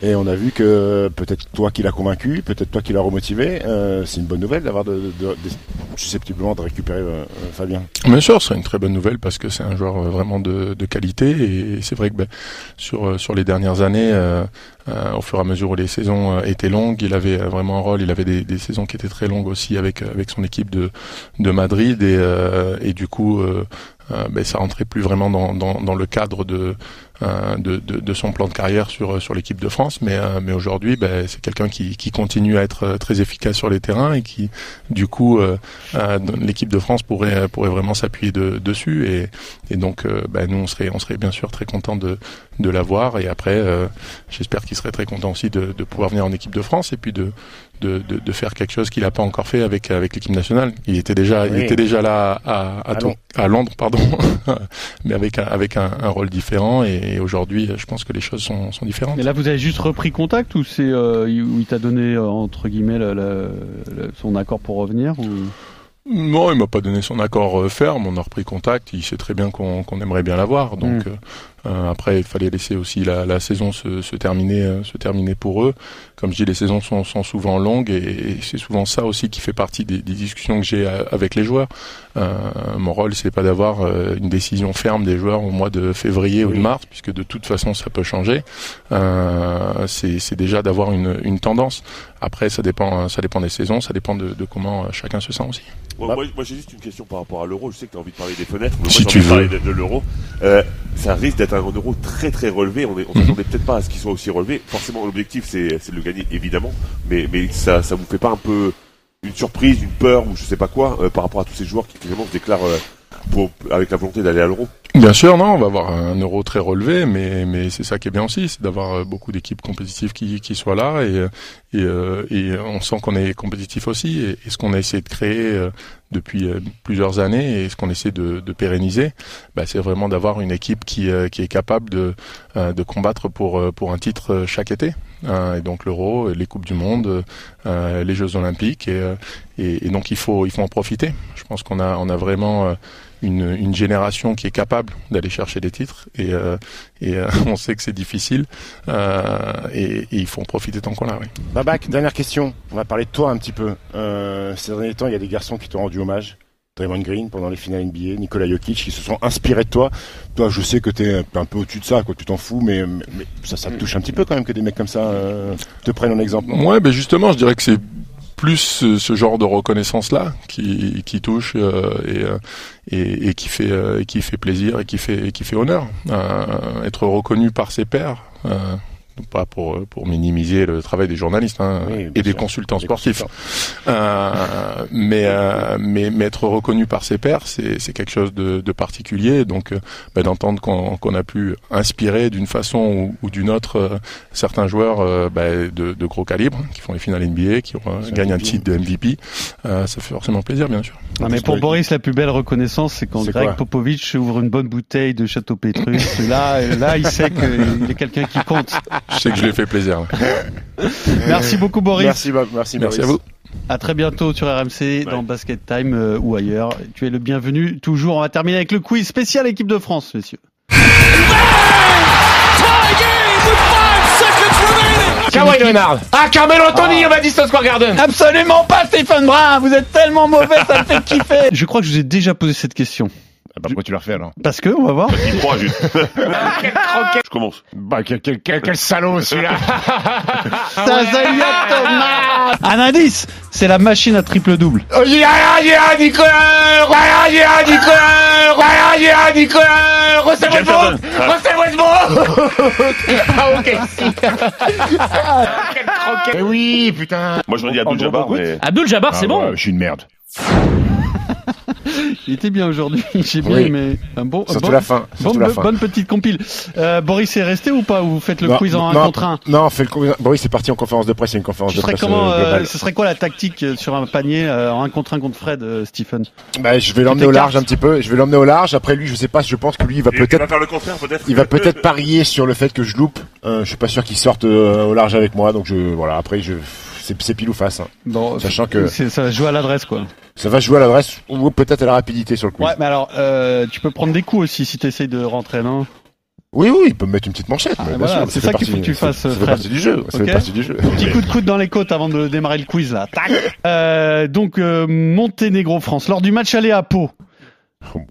Et on a vu que peut-être toi qui l'as convaincu, peut-être toi qui l'as remotivé. Euh, c'est une bonne nouvelle d'avoir de, susceptiblement de récupérer euh, Fabien. Bien sûr, c'est une très bonne nouvelle parce que c'est un joueur euh, vraiment de, qualité et c'est vrai que ben, sur sur les dernières années, au fur et à mesure où les saisons étaient longues, il avait vraiment un rôle. Il avait des, saisons qui étaient très longues aussi avec avec son équipe de de Madrid et et du coup euh, ben, ça rentrait plus vraiment dans, dans, le cadre de, euh, de, de, de, son plan de carrière sur, sur l'équipe de France. Mais, euh, mais aujourd'hui, ben, c'est quelqu'un qui, qui continue à être très efficace sur les terrains et qui, du coup, l'équipe de France pourrait, pourrait vraiment s'appuyer de, dessus. Et, et donc, ben, nous, on serait, on serait bien sûr très content de, de l'avoir. Et après, j'espère qu'il serait très content aussi de, de pouvoir venir en équipe de France et puis de, de, de, de, faire quelque chose qu'il n'a pas encore fait avec avec l'équipe nationale. Il était déjà il était déjà là à à, à, Londres pardon, mais avec un, avec un, un rôle différent et, aujourd'hui je pense que les choses sont, sont différentes. Et là vous avez juste repris contact ou c'est euh, où il t'a donné euh, entre guillemets son accord pour revenir ou? Non, il m'a pas donné son accord euh, ferme. On a repris contact. Il sait très bien qu'on aimerait bien l'avoir. Donc, mm. Euh, après, il fallait laisser aussi la, la saison se, se, terminer, euh, se terminer pour eux. Comme je dis, les saisons sont, sont souvent longues et, c'est souvent ça aussi qui fait partie des, des discussions que j'ai euh, avec les joueurs. Euh, mon rôle, c'est pas d'avoir une décision ferme des joueurs au mois de février ou de mars, puisque de toute façon, ça peut changer. Euh, c'est déjà d'avoir une, une, tendance. Après, ça dépend, ça dépend des saisons, ça dépend de, de comment chacun se sent aussi. moi, moi j'ai juste une question par rapport à l'euro. Je sais que tu as envie de parler des fenêtres. Mais si tu veux. parler de, de l'euro. Euh, ça risque d'être un euro très très relevé. On ne on s'attendait peut-être pas à ce qu'il soit aussi relevé. Forcément, l'objectif c'est de le gagner évidemment, mais mais ça ça vous fait pas un peu une surprise, une peur ou je sais pas quoi euh, par rapport à tous ces joueurs qui finalement se déclarent euh, pour, avec la volonté d'aller à l'euro Bien sûr, non, on va avoir un euro très relevé, mais mais c'est ça qui est bien aussi, c'est d'avoir euh, beaucoup d'équipes compétitives qui qui soient là et et, et on sent qu'on est compétitif aussi et, ce qu'on a essayé de créer depuis euh, plusieurs années et ce qu'on essaie de, de pérenniser, bah, c'est vraiment d'avoir une équipe qui, euh, qui est capable de, euh, de combattre pour, pour un titre chaque été. et donc l'Euro, les coupes du monde, les Jeux Olympiques, et, et, donc il faut il faut en profiter. Je pense qu'on a on a vraiment une, une, génération qui est capable d'aller chercher des titres et, et on sait que c'est difficile et, il faut en profiter tant qu'on l'a. Oui. Babac, dernière question. On va parler de toi un petit peu. ces derniers temps, il y a des garçons qui t'ont rendu hommage. Draymond Green pendant les finales NBA, Nikola Jokic qui se sont inspirés de toi. Toi, je sais que tu es un peu au-dessus de ça, quoi, tu t'en fous, mais, mais, ça, ça te touche un petit peu quand même que des mecs comme ça euh, te prennent en exemple. Ouais, ben justement, je dirais que c'est plus ce, genre de reconnaissance là qui, qui touche euh, et, euh, et, et, qui fait et qui fait plaisir et qui fait et qui fait honneur. Être reconnu par ses pairs pas pour pour minimiser le travail des journalistes hein, et des consultants sportifs, euh, mais, euh, mais mais être reconnu par ses pairs, c'est c'est quelque chose de, de particulier. Donc euh, bah, d'entendre qu'on qu'on a pu inspirer d'une façon ou, d'une autre euh, certains joueurs euh, bah, de, de, gros calibre qui font les finales NBA, qui gagnent un titre de MVP, ça fait forcément plaisir, bien sûr. Mais pour Boris, la plus belle reconnaissance, c'est quand Greg Popovich ouvre une bonne bouteille de Château Pétrus. là, là, il sait qu'il est quelqu'un qui compte. Je sais que je lui ai fait plaisir. merci beaucoup Boris. Merci, merci, merci à vous. À très bientôt sur RMC dans Basket Time euh, ou ailleurs. Tu es le bienvenu. Toujours, on va terminer avec le quiz spécial équipe de France, messieurs. Kawhi Leonard. Ah, Carmelo Anthony au Madison Square Garden. Absolument pas, Stephen Brun. Vous êtes tellement mauvais, ça me fait kiffer. Je crois que je vous ai déjà posé cette question. Ah bah, pourquoi tu l'as refait alors Parce que, on va voir. Il croit, juste. Je commence. Bah, quel, quel, quel, quel salaud celui-là. Tazaya Thomas. Un indice, c'est la machine à triple double. Oh, yeah, yeah, Nicolas Yeah, yeah, Nicolas Yeah, yeah, Nicolas Russell Westbrook Russell Westbrook Ah, ok, si. Quel croquet. Eh oui, putain. Moi, j'aurais dit Abdul Jabbar, mais. Abdul Jabbar, Ah, c'est bah, bon. Je suis une merde. Il était bien aujourd'hui, j'ai bien Oui. aimé. Un bon, Surtout bon- la fin, surtout bon- la fin. Bonne petite compile. Euh, Boris est resté ou pas Ou vous faites le Non, quiz en 1 non, contre 1 Non, on fait le quiz. Boris c'est parti en conférence de presse, il y a une conférence Ce de serait presse comment euh, euh. Ce serait quoi la tactique sur un panier euh, en 1 contre 1 contre Fred, euh, Stephen Bah, je vais l'emmener au large un petit peu. Je vais l'emmener au large. Après lui, je sais pas. Je pense que lui, il va Il va peut-être, faire le contraire, peut-être. il va peut-être parier sur le fait que je loupe. Euh, je suis pas sûr qu'il sorte euh, au large avec moi. Donc je, voilà. Après, je, c'est, pile ou face. hein. Bon, Sachant que ça jouer à l'adresse quoi. ça va jouer à l'adresse ou peut-être à la rapidité sur le quiz. Ouais, mais alors euh, tu peux prendre des coups aussi si tu essayes de rentrer, non? Oui, oui, il peut me mettre une petite manchette. voilà, sûr, c'est ça qu'il faut que tu fasses, Ça fait Fred. partie du jeu. Ça Ok fait partie du jeu. Petit coup de coude dans les côtes avant de démarrer le quiz là. Tac. Euh, donc euh, Monténégro-France. Lors du match aller à Pau.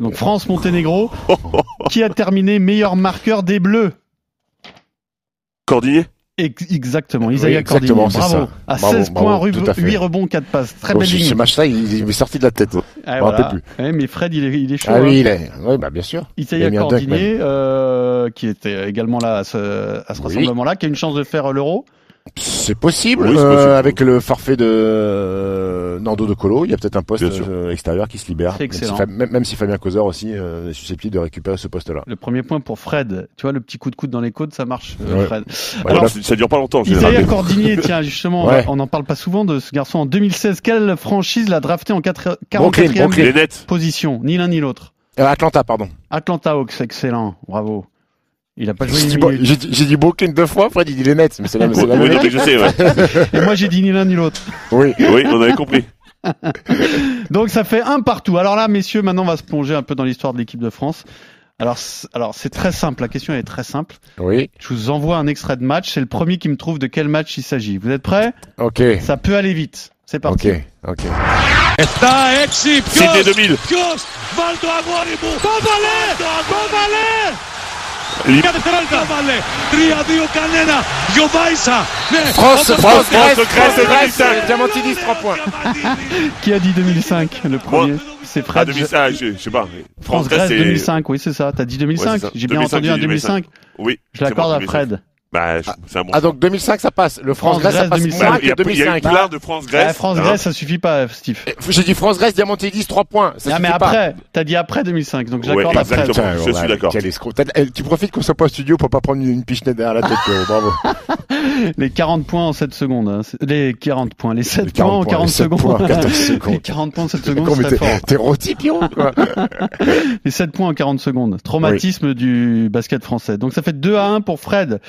Donc France-Monténégro. qui a terminé meilleur marqueur des Bleus? Cordinier Ex- Exactement, Isaiah Oui, exactement, Cordinier. c'est Bravo. ça. À Bravo, 16 bravo, points, tout à fait. 8 rebonds, 4 passes. Très Bon, belle ligne. ce match-là, il, il m'est sorti de la tête. Ah, voilà. rappelle plus. Ouais, mais Fred, il est, il est chaud. Ah hein. oui, il est. Oui, bah bien sûr. Isaiah Cordinier, euh, qui était également là à ce, à ce Oui. rassemblement-là, qui a une chance de faire l'euro. C'est possible, Oui, c'est euh, possible. avec le forfait de euh, Nando de Colo, il y a peut-être un poste euh, extérieur qui se libère. C'est Même si excellent. Fa- Même, même si Fabien Causeur aussi euh, est susceptible de récupérer ce poste-là. Le premier point pour Fred. Tu vois, le petit coup de coude dans les côtes, ça marche, euh, Ouais. Fred. Alors, ça, ça dure pas longtemps, Isaiah tiens, justement, Ouais. on n'en parle pas souvent de ce garçon. En 2016, quelle franchise l'a drafté en 4- Brooklyn, 44e Brooklyn. Les nets. position? Ni l'un ni l'autre. Atlanta, pardon. Atlanta Hawks, excellent, bravo. Il a pas joué. J'ai dit, dit Brooklyn deux fois, Fred il dit les Nets, mais c'est la, même oui, je sais. Et moi j'ai dit ni l'un ni l'autre. Oui, oui, on avait compris. Donc ça fait un partout. Alors là, messieurs, maintenant on va se plonger un peu dans l'histoire de l'équipe de France. Alors, c'est très simple. La question est très simple. Oui. Je vous envoie un extrait de match. C'est le premier qui me trouve de quel match il s'agit. Vous êtes prêts? Ok. Ça peut aller vite. C'est parti. Ok. Ok. C'était 2000. Valdo Valdo το αγόρι μου, το βάλε, το βάλε! Λι- Για δευτερόλεπτα βάλε, 3-2 κανένα, Γιωβάησα, ναι, France, όπως France, το- Grèce, Grèce, France, Grèce, Grèce. Diamantidis, 3 points. Qui a dit 2005 Le premier. C'est Ah, Fred. 2005, je, je sais pas. mais France-Grèce c'est- 2005. Oui, c'est ça. T'as dit 2005. Ouais, c'est ça. J'ai bien 2005, entendu un j'ai dit 2005. Oui. Je c'est l'accorde moi, à 2005. Fred. Bah, je- c'est un bon. Ah, donc 2005, ça passe. Le France-Grèce, ça France-Grèce, passe 2005. moins il y que a, il y a eu 2005. plein de France-Grèce. Ouais, France-Grèce, ça suffit pas, Steve. J'ai dit France-Grèce, Diamantidis, 3 points. Ça Ah, mais après, t'as dit après 2005. Donc Ouais, j'accorde à Fred. exactement. Putain, Je ouais, suis d'accord. Eh, Tu profites qu'on soit pas au studio pour pas prendre une, pichenette derrière la tête, Pierrot. Bravo. Les 40 points en 7 secondes. hein. Les 40 points. Les 7 Les points en 40 40 les 7 secondes. points en 14 secondes. Les 40 points en 7 secondes, t'es- rôti, quoi. Les 7 points en 40 secondes. Traumatisme du basket français. Donc ça fait 2 à 1 pour Fred.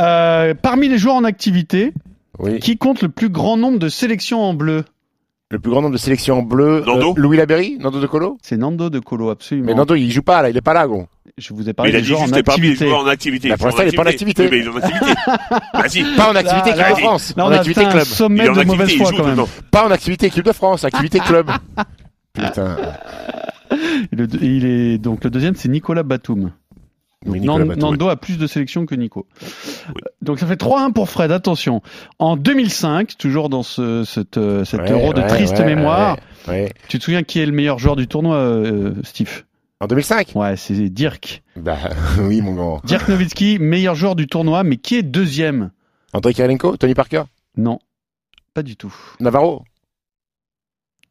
Euh, parmi les joueurs en activité, Oui. qui compte le plus grand nombre de sélections en bleu Le plus grand nombre de sélections en bleu. Nando euh, Louis Laberry Nando de Colo C'est Nando de Colo, absolument. Mais Nando, il joue pas là, il est pas là, gros. Je vous ai Mais parlé il a des dit joueurs en juste les parmi les activité. en activité. Bah, pour Ils sont l'instant, il est pas en activité. Oui, mais il est en activité. Vas-y. Pas en activité Là, équipe là, de France. Là, en a activité club. sommet Il est en de mauvaise activité, foi quand même. Pas en activité équipe de France, activité club. Putain. Le- il est donc le deuxième, c'est Nicolas Batum. Oui, Nando a plus de sélections que Nico. Donc ça fait 3-1 pour Fred. Attention. En 2005, toujours dans ce, cette, cet Ouais, euro de ouais, triste ouais, mémoire, ouais, ouais. tu te souviens qui est le meilleur joueur du tournoi, euh, Steve? En 2005 Ouais, c'est Dirk. Bah oui, mon grand. Dirk Nowitzki, meilleur joueur du tournoi, mais qui est deuxième? André Kirilenko Tony Parker? Non, pas du tout. Navarro?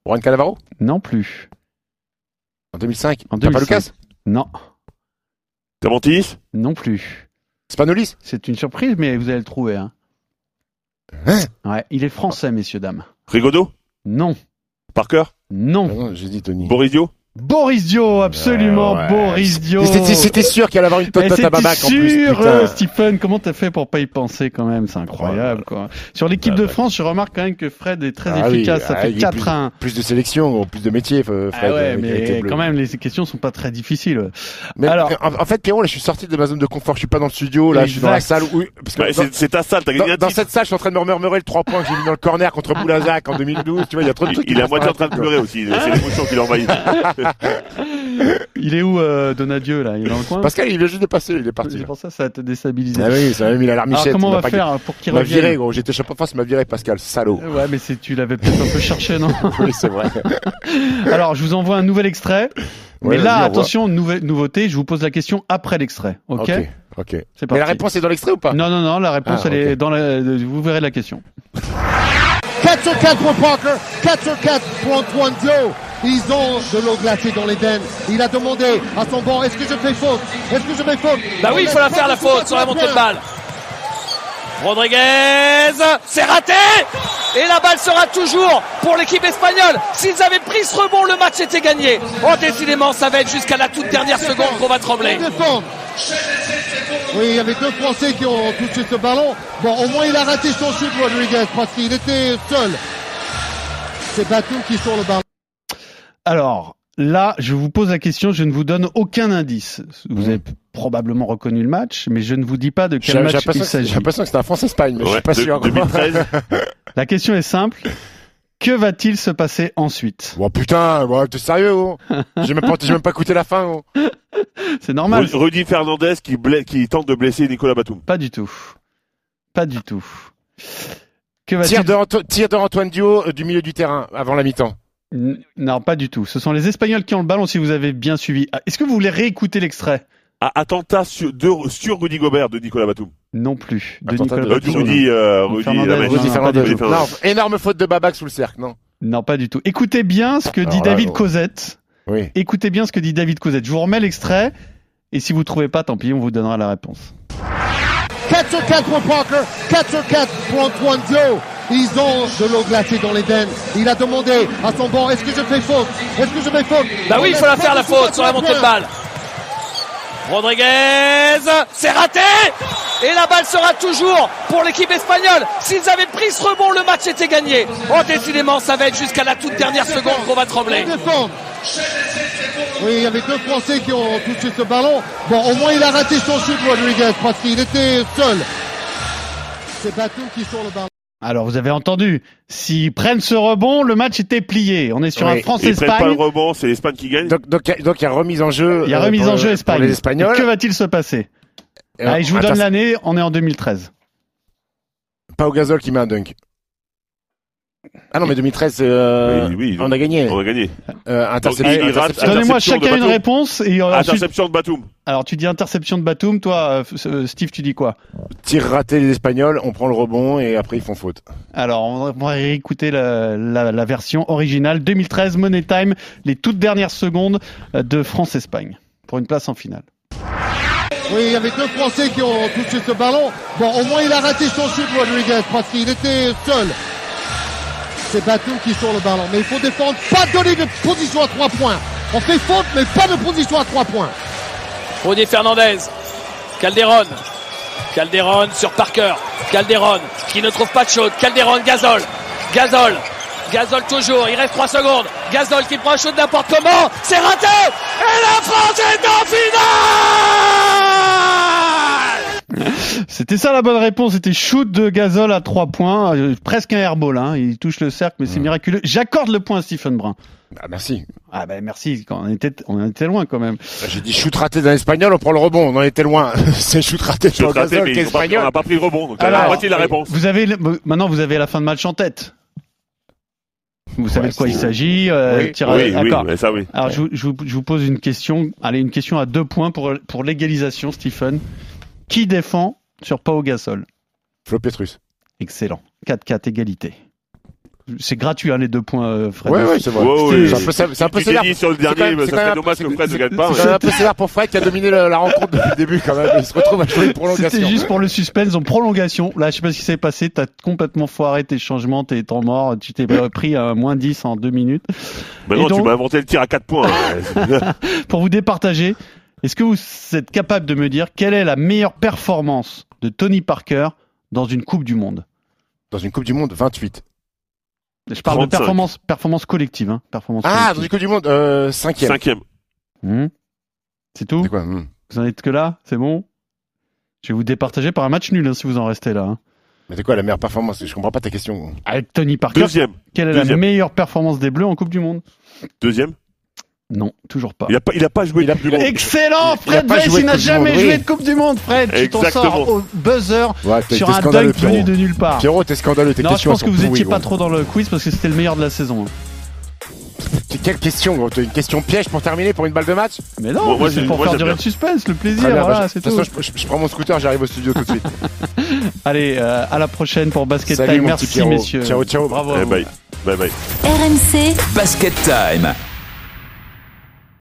Juan Canavaro Non plus. En 2005 En Papa 2005. Lucas? Non, Tamantis non plus. Spanolis C'est une surprise, mais vous allez le trouver. Hein. Hein Ouais, il est français, messieurs dames. Rigodo Non, Parker non, Non, j'ai dit Tony. Borisio Boris Dio, absolument, Ouais. Boris Dio. C'était- C'était sûr qu'il allait avoir une totote à c'était Babac en plus. sûr, putain. euh, Stephen, comment t'as fait pour pas y penser quand même? C'est incroyable, quoi. Sur l'équipe de France, je remarque quand même que Fred est très Ah oui, efficace. Ça ah, fait il y a 4 à 1. Plus, plus de sélection, plus de métier, Fred. Ah ouais, les mais quand même, les questions sont pas très difficiles. Mais Alors- en, en fait, Pierrot, là, je suis sorti de ma zone de confort. Je suis pas dans le studio. Là, je suis dans la salle où. Parce que Ouais, dans- c'est- ta salle, t'as gagné dans, dans cette salle, je suis en train de me murmurer le 3 points que j'ai mis dans le corner contre Boulazac en 2012. Tu vois, il y a trop de Il, trucs. il est à moitié en train de pleurer aussi, c'est l'émotion qui l'envahit. Il est où, euh, Donadieu, là? Il est dans le coin? Pascal, il vient juste de passer. Il est parti. C'est pour ça que ça va te déstabiliser. Ah oui, ça m'a mis la Alors, larmichette. comment on va pas- faire pour qu'il Il m'a revienne viré, gros. J'étais champion de France, il m'a viré, Pascal. Salaud. Ouais, mais c'est, tu l'avais peut-être un peu cherché, non? Oui, c'est vrai. Alors, je vous envoie un nouvel extrait. Ouais, mais là, attention, nouveauté, je vous pose la question après l'extrait. Ok, Ok. Ok. C'est Mais parti. la réponse est dans l'extrait ou pas? Non, non, non, la réponse, Ah, elle est dans la. Vous verrez la question. 4 sur 4 pour Parker, 4 sur 4 pour Antoine Dio. Ils ont de l'eau glacée dans les veines. Il a demandé à son banc, est-ce que je fais faute? Est-ce que je fais faute? Bah oui, il faut la faire la faute sur la montée de balle. Rodriguez, c'est raté Et la balle sera toujours pour l'équipe espagnole. S'ils avaient pris ce rebond, le match était gagné. Oh, décidément, ça va être jusqu'à la toute dernière seconde qu'on va trembler. Oui, il y avait deux Français qui ont touché ce ballon. Bon, au moins il a raté son shoot, Rodriguez, parce qu'il était seul. C'est Batum qui sort le ballon. Alors, là, je vous pose la question, je ne vous donne aucun indice. Mmh. Vous avez probablement reconnu le match, mais je ne vous dis pas de quel match l'impression il que- j'ai s'agit. l'impression que c'était un France-Espagne, mais je Ouais, suis pas de- sûr. 2013. La question est simple. Que va-t-il se passer ensuite? Bon putain, bon, t'es sérieux, gros? J'ai même pas, j'ai même pas écouté la fin, gros. C'est normal. Ru- Rudy Fernandez qui, bla- qui tente de blesser Nicolas Batum. Pas du tout. Pas du tout. Que Tir de, Anto- tir de Antoine Dio euh, du milieu du terrain avant la mi-temps. N- Non, pas du tout. Ce sont les Espagnols qui ont le ballon si vous avez bien suivi. Ah, Est-ce que vous voulez réécouter l'extrait? Ah, attentat sur, de- sur Rudy Gobert de Nicolas Batum. Non plus. De Attentat Nicolas. Rudy, euh, Fernandez, Fernandez. Non, énorme faute de Babac sous le cercle, non Non, pas du tout. Écoutez bien ce que dit là, David. Cosette. Oui. Écoutez bien ce que dit David Cosette. Je vous remets l'extrait. Et si vous trouvez pas, tant pis, on vous donnera la réponse. 4 sur 4 pour Parker, 4 sur 4 pour Antoine Dio. Ils ont de l'eau glacée dans les veines. Il a demandé à son banc, est-ce que je fais faute? Est-ce que je fais faute? Bah oui, il faut la faire la faute sur la montée de balle. Rodriguez, c'est raté Et la balle sera toujours pour l'équipe espagnole. S'ils avaient pris ce rebond, le match était gagné. Oh, décidément, ça va être jusqu'à la toute dernière seconde qu'on va trembler. Oui, il y avait deux Français qui ont touché ce ballon. Bon, au moins il a raté son shoot, Rodriguez, parce qu'il était seul. C'est Batum qui sort le ballon. Alors, vous avez entendu. S'ils prennent ce rebond, le match était plié. On est sur Oui. un Ils prennent pas le France-Espagne. rebond, c'est l'Espagne qui gagne. Donc, donc, il y a- donc, il y a remise en jeu. Il y a euh, remise pour en jeu Espagne. les Espagnols. Que va-t-il se passer Allez, je vous donne l'année. On est en 2013. Pas au gazole qui met un dunk. Ah non, mais 2013, euh, Oui, oui, on a gagné. On a gagné. Euh, interception. il rate- interception. Donnez-moi chacun une Batum. réponse. Et ensuite- Interception de Batum. alors, tu dis interception de Batum. Toi, euh, Steve, tu dis quoi Tir raté les Espagnols, on prend le rebond et après ils font faute. Alors, on va réécouter la, la- la version originale 2013 Money Time, les toutes dernières secondes de France-Espagne pour une place en finale. Oui, il y avait deux Français qui ont touché ce ballon. Bon, au moins il a raté son shoot, Rodriguez, parce qu'il était seul. C'est Batum qui sort le ballon. Mais il faut défendre, pas donner de position à trois points. On fait faute, mais pas de position à trois points. Rudy Fernandez, Calderon, Calderon sur Parker, Calderon qui ne trouve pas de shoot, Calderon, Gazol, Gazol, Gazol toujours, il reste 3 secondes, Gazol qui prend un shoot n'importe comment, c'est raté. Et la France est en finale C'était ça la bonne réponse, c'était shoot de Gazol à 3 points, euh, presque un airball, hein. il touche le cercle mais c'est miraculeux. J'accorde le point à Stephen Brun. Ah, merci. Ah ben merci, quand on était, on était loin quand même. J'ai dit shoot raté d'un Espagnol, on prend le rebond, on en était loin. C'est shoot raté Shoot raté, mais qui est ils ont pas- on n'a pas pris le rebond. Donc, t'as Alors, la moitié de la réponse. Vous avez le- maintenant vous avez la fin de match en tête. Vous savez Ouais, de quoi il s'agit euh, Oui. tir à- Oui, oui, d'accord. mais ça oui. Alors je, vous- je vous- je vous pose une question, allez une question à deux points pour, pour l'égalisation Stephen. Qui défend sur Pau Gasol? Flo Petrus. Excellent. 4-4 égalité. C'est gratuit, hein, les deux points, euh, Fred. Ouais, ouais, c'est vrai. Ouais, ouais, C'est un peu, c'est un peu sévère. sur le dernier, ça serait dommage que Fred ne gagne pas. C'est même un peu sévère pour Fred qui a dominé la, la rencontre depuis le début quand même. Il se retrouve à jouer une prolongation. C'était juste pour le suspense en prolongation. Là, je sais pas ce qui s'est passé. T'as complètement foiré tes changements, tes temps morts. Tu t'es pris à moins 10 en deux minutes. Bah Et non, tu donc- m'as inventé le tir à 4 points. Pour vous départager, est-ce que vous êtes capable de me dire quelle est la meilleure performance de Tony Parker dans une Coupe du Monde? Dans une Coupe du Monde, 28. Je parle 35. de performance, performance collective. Hein, performance Ah, dans une Coupe du Monde, euh, cinquième. Cinquième. Hmm. C'est tout? C'est quoi hmm. Vous en êtes que là? C'est bon? Je vais vous départager par un match nul hein, si vous en restez là. hein. Mais c'est quoi la meilleure performance? Je comprends pas ta question. Avec Tony Parker, Deuxième. quelle est la meilleure performance des Bleus en Coupe du Monde? Deuxième. Non, toujours pas. Il a pas, il a pas joué Il a- de Coupe du Monde. Excellent Fred Weiss, il n'a jamais Monde, joué de Coupe du Monde, Fred Tu t'en sors au buzzer sur un dunk venu de nulle part. Pierrot, t'es scandaleux, tes Non, je pense que vous étiez pas gros. trop dans le quiz parce que c'était le meilleur de la saison. hein. C'est Quelle question gros? T'as une question piège pour terminer pour une balle de match? Mais non, moi, c'est pour moi, faire durer le suspense, le plaisir, bien, voilà, bah, je- c'est de toute tout. façon, je, prends mon scooter, j'arrive au studio tout de suite. Allez, euh, à la prochaine pour Basket Salut, Time. Merci messieurs. Ciao, ciao. Bravo. Eh. Bye bye. RMC Basket Time.